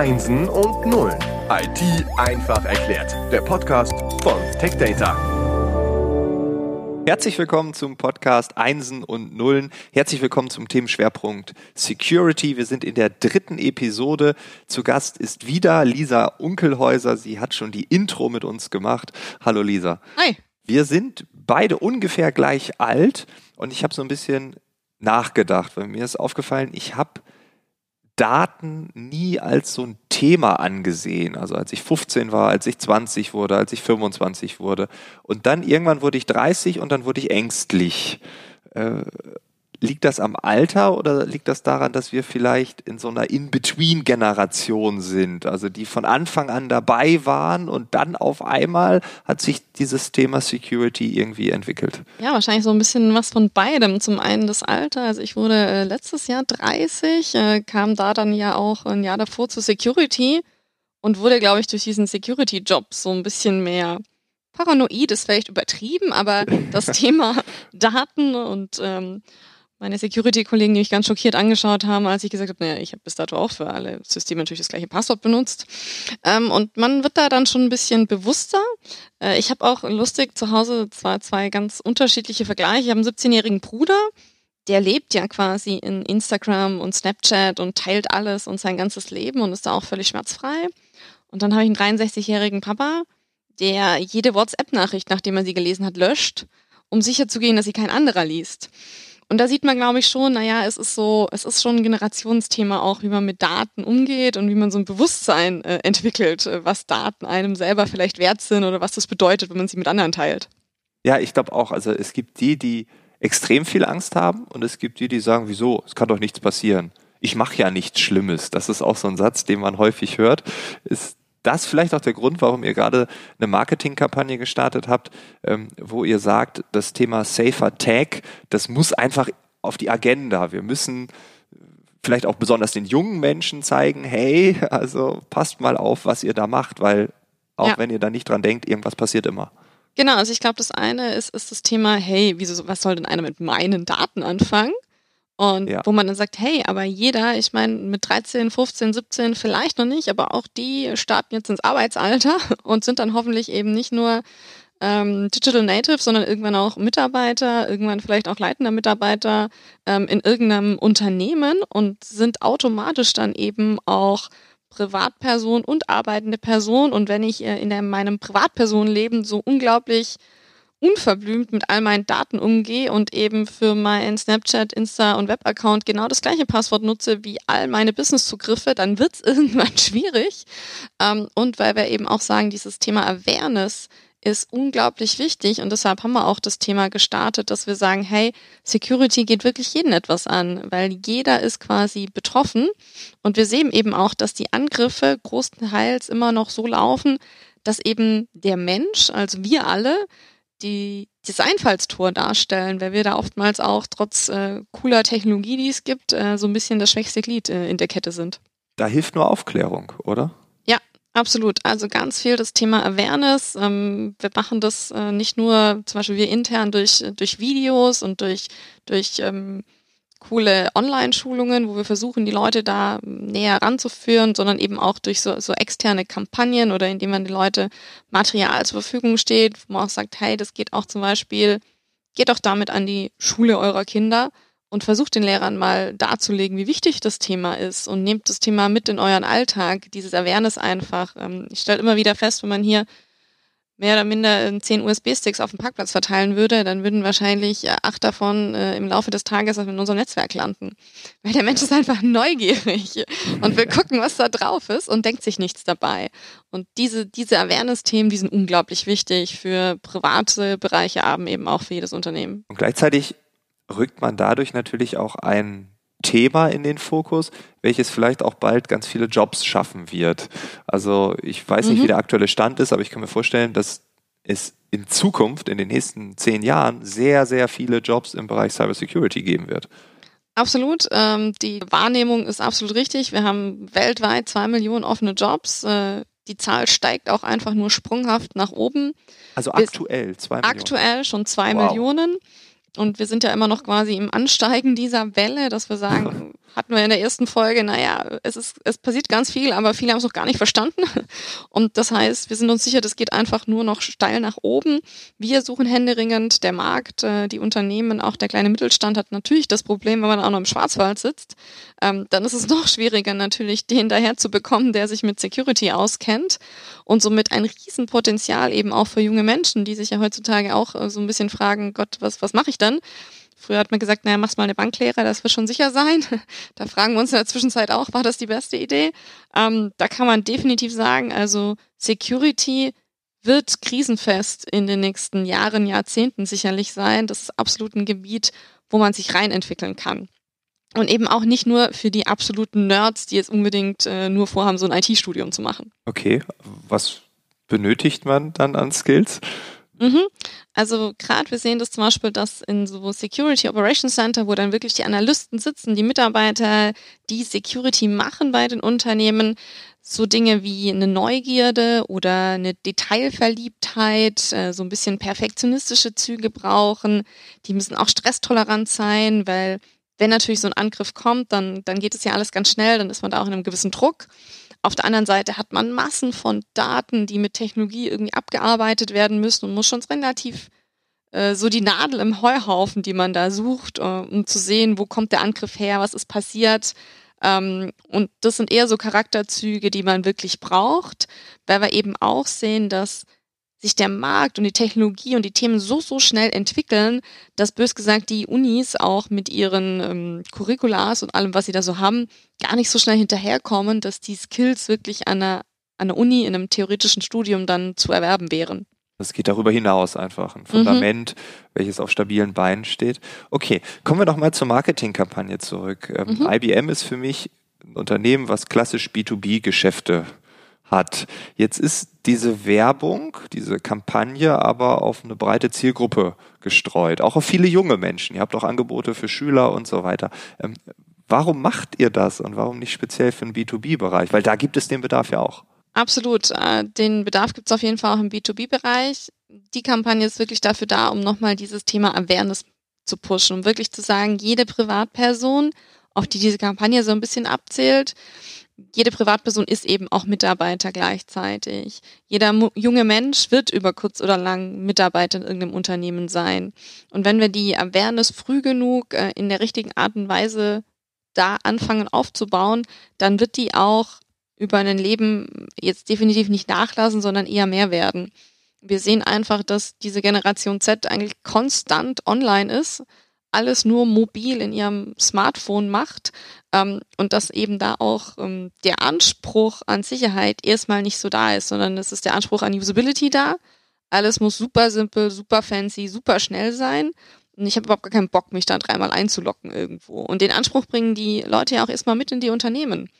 Einsen und Nullen. IT einfach erklärt. Der Podcast von TechData. Herzlich willkommen zum Podcast Einsen und Nullen. Herzlich willkommen zum Themenschwerpunkt Security. Wir sind in der dritten Episode. Zu Gast ist wieder Lisa Unkelhäuser. Sie hat schon die Intro mit uns gemacht. Hallo Lisa. Hi. Wir sind beide ungefähr gleich alt und ich habe so ein bisschen nachgedacht, weil mir ist aufgefallen, ich habe Daten nie als so ein Thema angesehen. Also als ich 15 war, als ich 20 wurde, als ich 25 wurde. Und dann irgendwann wurde ich 30 und dann wurde ich ängstlich. Liegt das am Alter oder liegt das daran, dass wir vielleicht in so einer In-Between-Generation sind, also die von Anfang an dabei waren und dann auf einmal hat sich dieses Thema Security irgendwie entwickelt? Ja, wahrscheinlich so ein bisschen was von beidem. Zum einen das Alter. Also ich wurde äh, letztes Jahr 30, äh, kam da dann ja auch ein Jahr davor zu Security und wurde, glaube ich, durch diesen Security-Job so ein bisschen mehr paranoid, ist vielleicht übertrieben, aber das Thema Daten und ähm, meine Security-Kollegen, die mich ganz schockiert angeschaut haben, als ich gesagt habe, naja, ich habe bis dato auch für alle Systeme natürlich das gleiche Passwort benutzt. Ähm, und man wird da dann schon ein bisschen bewusster. Äh, ich habe auch lustig zu Hause zwar zwei ganz unterschiedliche Vergleiche. Ich habe einen 17-jährigen Bruder, der lebt ja quasi in Instagram und Snapchat und teilt alles und sein ganzes Leben und ist da auch völlig schmerzfrei. Und dann habe ich einen 63-jährigen Papa, der jede WhatsApp-Nachricht, nachdem er sie gelesen hat, löscht, um sicherzugehen, dass sie kein anderer liest. Und da sieht man, glaube ich, schon, naja, es ist so, es ist schon ein Generationsthema auch, wie man mit Daten umgeht und wie man so ein Bewusstsein äh, entwickelt, äh, was Daten einem selber vielleicht wert sind oder was das bedeutet, wenn man sie mit anderen teilt. Ja, ich glaube auch. Also es gibt die, die extrem viel Angst haben und es gibt die, die sagen, wieso? Es kann doch nichts passieren. Ich mache ja nichts Schlimmes. Das ist auch so ein Satz, den man häufig hört. Ist das vielleicht auch der Grund, warum ihr gerade eine Marketingkampagne gestartet habt, ähm, wo ihr sagt, das Thema Safer Tag, das muss einfach auf die Agenda. Wir müssen vielleicht auch besonders den jungen Menschen zeigen, hey, also passt mal auf, was ihr da macht, weil auch ja. wenn ihr da nicht dran denkt, irgendwas passiert immer. Genau, also ich glaube, das eine ist, ist das Thema, hey, wieso, was soll denn einer mit meinen Daten anfangen? Und ja. wo man dann sagt, hey, aber jeder, ich meine, mit 13, 15, 17 vielleicht noch nicht, aber auch die starten jetzt ins Arbeitsalter und sind dann hoffentlich eben nicht nur ähm, Digital Native, sondern irgendwann auch Mitarbeiter, irgendwann vielleicht auch leitender Mitarbeiter ähm, in irgendeinem Unternehmen und sind automatisch dann eben auch Privatperson und arbeitende Person. Und wenn ich äh, in der, meinem Privatpersonenleben so unglaublich unverblümt mit all meinen Daten umgehe und eben für meinen Snapchat, Insta und Web-Account genau das gleiche Passwort nutze wie all meine Business-Zugriffe, dann wird es irgendwann schwierig. Ähm, und weil wir eben auch sagen, dieses Thema Awareness ist unglaublich wichtig und deshalb haben wir auch das Thema gestartet, dass wir sagen, hey, Security geht wirklich jeden etwas an, weil jeder ist quasi betroffen und wir sehen eben auch, dass die Angriffe großteils immer noch so laufen, dass eben der Mensch, also wir alle, die das Einfallstor darstellen, weil wir da oftmals auch trotz äh, cooler Technologie, die es gibt, äh, so ein bisschen das schwächste Glied äh, in der Kette sind. Da hilft nur Aufklärung, oder? Ja, absolut. Also ganz viel das Thema Awareness. Ähm, wir machen das äh, nicht nur zum Beispiel wir intern durch, durch Videos und durch, durch ähm, coole Online-Schulungen, wo wir versuchen, die Leute da näher ranzuführen, sondern eben auch durch so, so externe Kampagnen oder indem man die Leute Material zur Verfügung steht, wo man auch sagt, hey, das geht auch zum Beispiel, geht doch damit an die Schule eurer Kinder und versucht den Lehrern mal darzulegen, wie wichtig das Thema ist und nehmt das Thema mit in euren Alltag, dieses Awareness einfach. Ähm, ich stelle immer wieder fest, wenn man hier mehr oder minder zehn USB-Sticks auf dem Parkplatz verteilen würde, dann würden wahrscheinlich äh, acht davon äh, im Laufe des Tages in unserem Netzwerk landen. Weil der Mensch ist einfach neugierig und will gucken, was da drauf ist und denkt sich nichts dabei. Und diese, diese Awareness-Themen, die sind unglaublich wichtig für private Bereiche, aber eben auch für jedes Unternehmen. Und gleichzeitig rückt man dadurch natürlich auch ein Thema in den Fokus, welches vielleicht auch bald ganz viele Jobs schaffen wird. Also ich weiß nicht, mhm. wie der aktuelle Stand ist, aber ich kann mir vorstellen, dass es in Zukunft, in den nächsten zehn Jahren, sehr, sehr viele Jobs im Bereich Cybersecurity geben wird. Absolut. Ähm, die Wahrnehmung ist absolut richtig. Wir haben weltweit zwei Millionen offene Jobs. Äh, die Zahl steigt auch einfach nur sprunghaft nach oben. Also aktuell zwei Millionen. Aktuell schon zwei wow. Millionen. Und wir sind ja immer noch quasi im Ansteigen dieser Welle, dass wir sagen, hatten wir in der ersten Folge, naja, es ist, es passiert ganz viel, aber viele haben es noch gar nicht verstanden. Und das heißt, wir sind uns sicher, das geht einfach nur noch steil nach oben. Wir suchen händeringend, der Markt, äh, die Unternehmen, auch der kleine Mittelstand hat natürlich das Problem, wenn man auch noch im Schwarzwald sitzt. Ähm, dann ist es noch schwieriger natürlich, den daher zu bekommen, der sich mit Security auskennt und somit ein Riesenpotenzial eben auch für junge Menschen, die sich ja heutzutage auch äh, so ein bisschen fragen, Gott, was, was mache ich dann? Früher hat man gesagt, naja, mach's mal eine Banklehre, das wird schon sicher sein. Da fragen wir uns in der Zwischenzeit auch, war das die beste Idee? Ähm, da kann man definitiv sagen, also Security wird krisenfest in den nächsten Jahren, Jahrzehnten sicherlich sein. Das ist absolut ein Gebiet, wo man sich reinentwickeln kann. Und eben auch nicht nur für die absoluten Nerds, die jetzt unbedingt äh, nur vorhaben, so ein IT-Studium zu machen. Okay, was benötigt man dann an Skills? Mhm. Also gerade wir sehen das zum Beispiel, dass in so Security Operations Center, wo dann wirklich die Analysten sitzen, die Mitarbeiter, die Security machen bei den Unternehmen, so Dinge wie eine Neugierde oder eine Detailverliebtheit, äh, so ein bisschen perfektionistische Züge brauchen. Die müssen auch stresstolerant sein, weil wenn natürlich so ein Angriff kommt, dann, dann geht es ja alles ganz schnell, dann ist man da auch in einem gewissen Druck. Auf der anderen Seite hat man Massen von Daten, die mit Technologie irgendwie abgearbeitet werden müssen und muss schon relativ äh, so die Nadel im Heuhaufen, die man da sucht, äh, um zu sehen, wo kommt der Angriff her, was ist passiert. Ähm, und das sind eher so Charakterzüge, die man wirklich braucht, weil wir eben auch sehen, dass sich der Markt und die Technologie und die Themen so, so schnell entwickeln, dass bös gesagt die Unis auch mit ihren ähm, Curriculars und allem, was sie da so haben, gar nicht so schnell hinterherkommen, dass die Skills wirklich an einer, an der Uni in einem theoretischen Studium dann zu erwerben wären. Das geht darüber hinaus einfach. Ein Fundament, mhm. welches auf stabilen Beinen steht. Okay, kommen wir doch mal zur Marketingkampagne zurück. Ähm, mhm. IBM ist für mich ein Unternehmen, was klassisch B2B-Geschäfte hat. Jetzt ist diese Werbung, diese Kampagne aber auf eine breite Zielgruppe gestreut, auch auf viele junge Menschen. Ihr habt auch Angebote für Schüler und so weiter. Ähm, warum macht ihr das und warum nicht speziell für den B2B-Bereich? Weil da gibt es den Bedarf ja auch. Absolut. Äh, den Bedarf gibt es auf jeden Fall auch im B2B-Bereich. Die Kampagne ist wirklich dafür da, um nochmal dieses Thema Awareness zu pushen, um wirklich zu sagen, jede Privatperson, auf die diese Kampagne so ein bisschen abzählt, jede Privatperson ist eben auch Mitarbeiter gleichzeitig. Jeder junge Mensch wird über kurz oder lang Mitarbeiter in irgendeinem Unternehmen sein. Und wenn wir die Awareness früh genug äh, in der richtigen Art und Weise da anfangen aufzubauen, dann wird die auch über ein Leben jetzt definitiv nicht nachlassen, sondern eher mehr werden. Wir sehen einfach, dass diese Generation Z eigentlich konstant online ist alles nur mobil in ihrem Smartphone macht ähm, und dass eben da auch ähm, der Anspruch an Sicherheit erstmal nicht so da ist, sondern es ist der Anspruch an Usability da. Alles muss super simpel, super fancy, super schnell sein. Und ich habe überhaupt gar keinen Bock, mich da dreimal einzulocken irgendwo. Und den Anspruch bringen die Leute ja auch erstmal mit in die Unternehmen.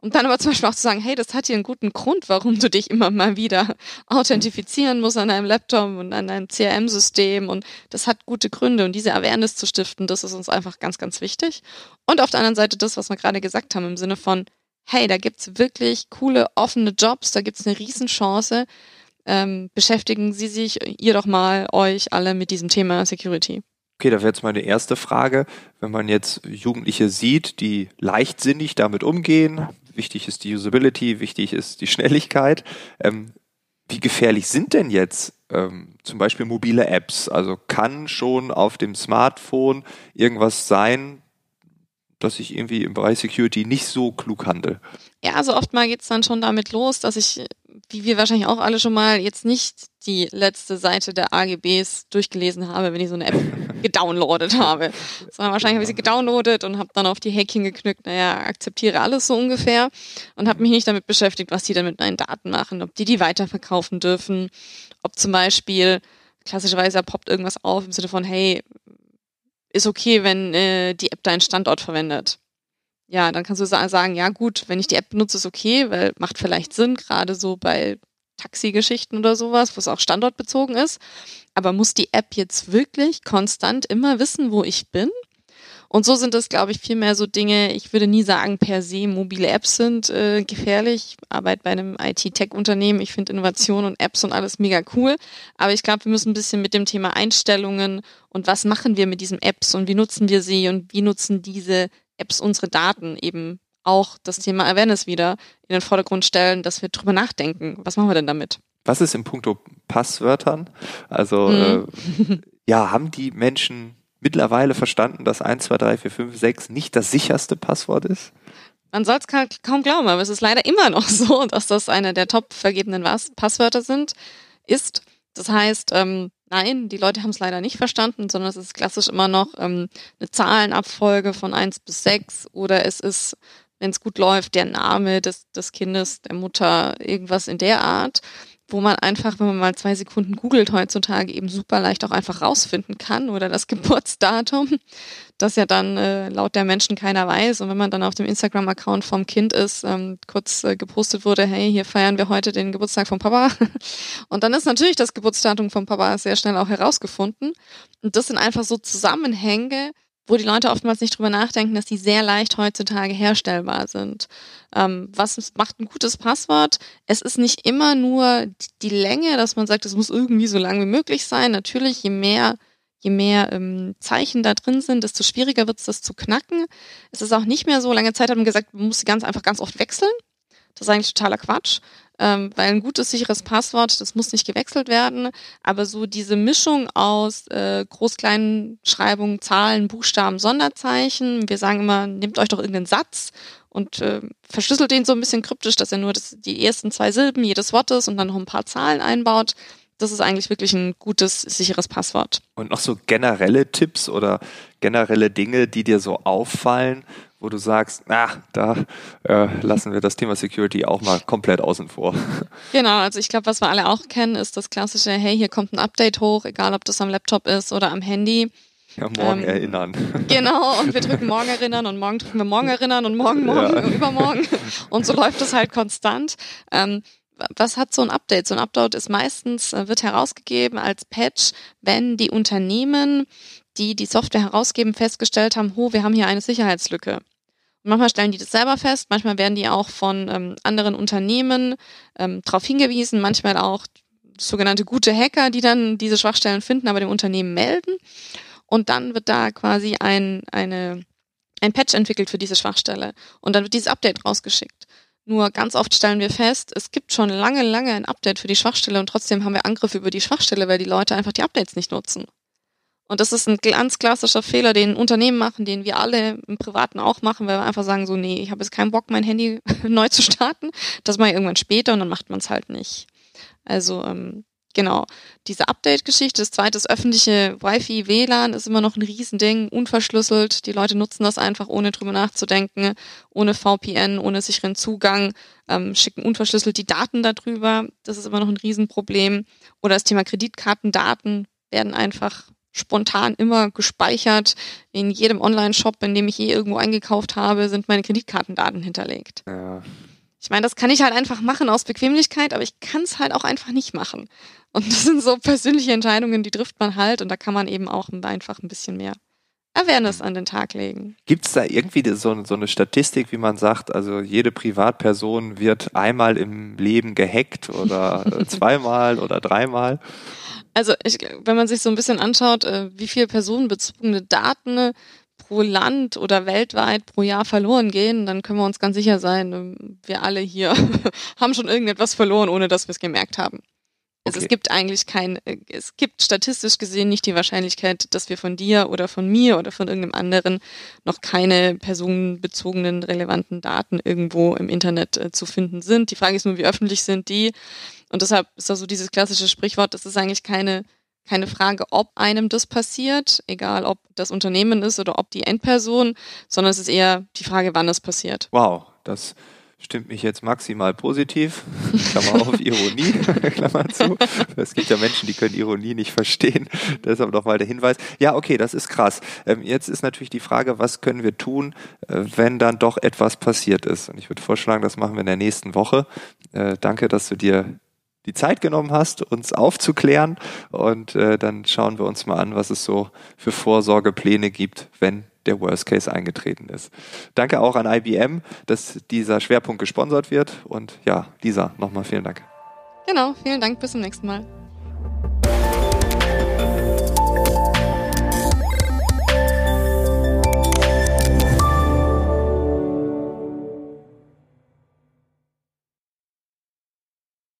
Und dann aber zum Beispiel auch zu sagen, hey, das hat hier einen guten Grund, warum du dich immer mal wieder authentifizieren musst an deinem Laptop und an deinem CRM-System und das hat gute Gründe und diese Awareness zu stiften, das ist uns einfach ganz, ganz wichtig. Und auf der anderen Seite das, was wir gerade gesagt haben im Sinne von, hey, da gibt's wirklich coole, offene Jobs, da gibt's eine Riesenchance, ähm, beschäftigen Sie sich, ihr doch mal, euch alle mit diesem Thema Security. Okay, da wäre jetzt meine erste Frage. Wenn man jetzt Jugendliche sieht, die leichtsinnig damit umgehen, wichtig ist die Usability, wichtig ist die Schnelligkeit. Ähm, wie gefährlich sind denn jetzt ähm, zum Beispiel mobile Apps? Also kann schon auf dem Smartphone irgendwas sein, dass ich irgendwie im Bereich Security nicht so klug handle? Ja, also oft mal geht's dann schon damit los, dass ich wie wir wahrscheinlich auch alle schon mal, jetzt nicht die letzte Seite der AGBs durchgelesen habe, wenn ich so eine App gedownloadet habe. Sondern wahrscheinlich habe ich sie gedownloadet und habe dann auf die Hacking geknückt, naja, akzeptiere alles so ungefähr und habe mich nicht damit beschäftigt, was die dann mit meinen Daten machen, ob die die weiterverkaufen dürfen, ob zum Beispiel klassischerweise poppt irgendwas auf im Sinne von, hey, ist okay, wenn äh, die deinen Standort verwendet ja, dann kannst du sagen, ja gut, wenn ich die App benutze, ist okay, weil macht vielleicht Sinn, gerade so bei Taxigeschichten oder sowas, wo es auch standortbezogen ist. Aber muss die App jetzt wirklich konstant immer wissen, wo ich bin? Und so sind es, glaube ich, vielmehr so Dinge, ich würde nie sagen, per se mobile Apps sind äh, gefährlich. Ich arbeite bei einem IT-Tech-Unternehmen, ich finde Innovation und Apps und alles mega cool. Aber ich glaube, wir müssen ein bisschen mit dem Thema Einstellungen und was machen wir mit diesen Apps und wie nutzen wir sie und wie nutzen diese Apps unsere Daten eben auch das Thema Awareness wieder in den Vordergrund stellen, dass wir drüber nachdenken. Was machen wir denn damit? Was ist im Punkto Passwörtern? Also mhm. äh, ja, haben die Menschen mittlerweile verstanden, dass 1, 2, 3, 4, 5, 6 nicht das sicherste Passwort ist? Man soll es kaum glauben, aber es ist leider immer noch so, dass das eine der top vergebenen Passwörter sind, ist. Das heißt, ähm, nein, die Leute haben es leider nicht verstanden, sondern es ist klassisch immer noch ähm, eine Zahlenabfolge von 1 bis 6 oder es ist, wenn es gut läuft, der Name des, des Kindes, der Mutter, irgendwas in der Art wo man einfach, wenn man mal zwei Sekunden googelt heutzutage, eben super leicht auch einfach rausfinden kann oder das Geburtsdatum, das ja dann äh, laut der Menschen keiner weiß. Und wenn man dann auf dem Instagram-Account vom Kind ist, ähm, kurz äh, gepostet wurde, hey, hier feiern wir heute den Geburtstag vom Papa. Und dann ist natürlich das Geburtsdatum vom Papa sehr schnell auch herausgefunden. Und das sind einfach so Zusammenhänge, wo die Leute oftmals nicht drüber nachdenken, dass die sehr leicht heutzutage herstellbar sind. Ähm, was macht ein gutes Passwort? Es ist nicht immer nur die Länge, dass man sagt, es muss irgendwie so lang wie möglich sein. Natürlich, je mehr je mehr ähm, Zeichen da drin sind, desto schwieriger wird es, das zu knacken. Es ist auch nicht mehr so, lange Zeit hat man gesagt, man muss sie ganz einfach ganz oft wechseln. Das ist eigentlich totaler Quatsch ähm, weil ein gutes, sicheres Passwort, das muss nicht gewechselt werden, aber so diese Mischung aus äh, Groß-Kleinen-Schreibung, Zahlen, Buchstaben, Sonderzeichen, wir sagen immer, nehmt euch doch irgendeinen Satz und äh, verschlüsselt den so ein bisschen kryptisch, dass er nur das, die ersten zwei Silben jedes Wortes und dann noch ein paar Zahlen einbaut. Das ist eigentlich wirklich ein gutes, sicheres Passwort. Und noch so generelle Tipps oder generelle Dinge, die dir so auffallen, wo du sagst, na, da äh, lassen wir das Thema Security auch mal komplett außen vor. Genau, also ich glaube, was wir alle auch kennen, ist das klassische, hey, hier kommt ein Update hoch, egal ob das am Laptop ist oder am Handy. Ja, morgen ähm, erinnern. Genau, und wir drücken morgen erinnern und morgen drücken wir morgen erinnern und morgen, morgen ja. und übermorgen. Und so läuft es halt konstant. Ähm, was hat so ein Update? So ein Update ist meistens, äh, wird herausgegeben als Patch, wenn die Unternehmen die die Software herausgeben, festgestellt haben, ho, wir haben hier eine Sicherheitslücke. Und manchmal stellen die das selber fest, manchmal werden die auch von ähm, anderen Unternehmen ähm, darauf hingewiesen, manchmal auch sogenannte gute Hacker, die dann diese Schwachstellen finden, aber dem Unternehmen melden. Und dann wird da quasi ein, eine, ein Patch entwickelt für diese Schwachstelle. Und dann wird dieses Update rausgeschickt. Nur ganz oft stellen wir fest, es gibt schon lange, lange ein Update für die Schwachstelle und trotzdem haben wir Angriffe über die Schwachstelle, weil die Leute einfach die Updates nicht nutzen. Und das ist ein ganz klassischer Fehler, den Unternehmen machen, den wir alle im Privaten auch machen, weil wir einfach sagen so, nee, ich habe jetzt keinen Bock, mein Handy neu zu starten. Das mache ich irgendwann später und dann macht man es halt nicht. Also ähm, genau, diese Update-Geschichte. Das zweite ist öffentliche Wi-Fi, WLAN ist immer noch ein Riesending, unverschlüsselt. Die Leute nutzen das einfach, ohne drüber nachzudenken, ohne VPN, ohne sicheren Zugang, ähm, schicken unverschlüsselt die Daten darüber. Das ist immer noch ein Riesenproblem. Oder das Thema Kreditkartendaten werden einfach spontan immer gespeichert. In jedem Online-Shop, in dem ich je irgendwo eingekauft habe, sind meine Kreditkartendaten hinterlegt. Ja. Ich meine, das kann ich halt einfach machen aus Bequemlichkeit, aber ich kann es halt auch einfach nicht machen. Und das sind so persönliche Entscheidungen, die trifft man halt und da kann man eben auch einfach ein bisschen mehr Awareness an den Tag legen. Gibt es da irgendwie so, so, eine Statistik, wie man sagt, also jede Privatperson wird einmal im Leben gehackt oder zweimal oder dreimal? Also ich, wenn man sich so ein bisschen anschaut, äh, wie viel personenbezogene Daten pro Land oder weltweit pro Jahr verloren gehen, dann können wir uns ganz sicher sein, ähm, wir alle hier haben schon irgendetwas verloren, ohne dass wir es gemerkt haben. Also okay. es gibt eigentlich kein, äh, es gibt statistisch gesehen nicht die Wahrscheinlichkeit, dass wir von dir oder von mir oder von irgendeinem anderen noch keine personenbezogenen relevanten Daten irgendwo im Internet äh, zu finden sind. Die Frage ist nur, wie öffentlich sind die? Und deshalb ist da so dieses klassische Sprichwort, das ist eigentlich keine, keine Frage, ob einem das passiert, egal ob das Unternehmen ist oder ob die Endperson, sondern es ist eher die Frage, wann es passiert. Wow, das stimmt mich jetzt maximal positiv. Klammer auf, Ironie, Klammer zu. Es gibt ja Menschen, die können Ironie nicht verstehen. Deshalb nochmal der Hinweis. Ja, okay, das ist krass. Ähm, jetzt ist natürlich die Frage, was können wir tun, äh, wenn dann doch etwas passiert ist? Und ich würde vorschlagen, das machen wir in der nächsten Woche. Äh, danke, dass du dir die Zeit genommen hast, uns aufzuklären. Und äh, dann schauen wir uns mal an, was es so für Vorsorgepläne gibt, wenn der Worst Case eingetreten ist. Danke auch an IBM, dass dieser Schwerpunkt gesponsert wird. Und ja, Lisa, nochmal vielen Dank. Genau, vielen Dank. Bis zum nächsten Mal.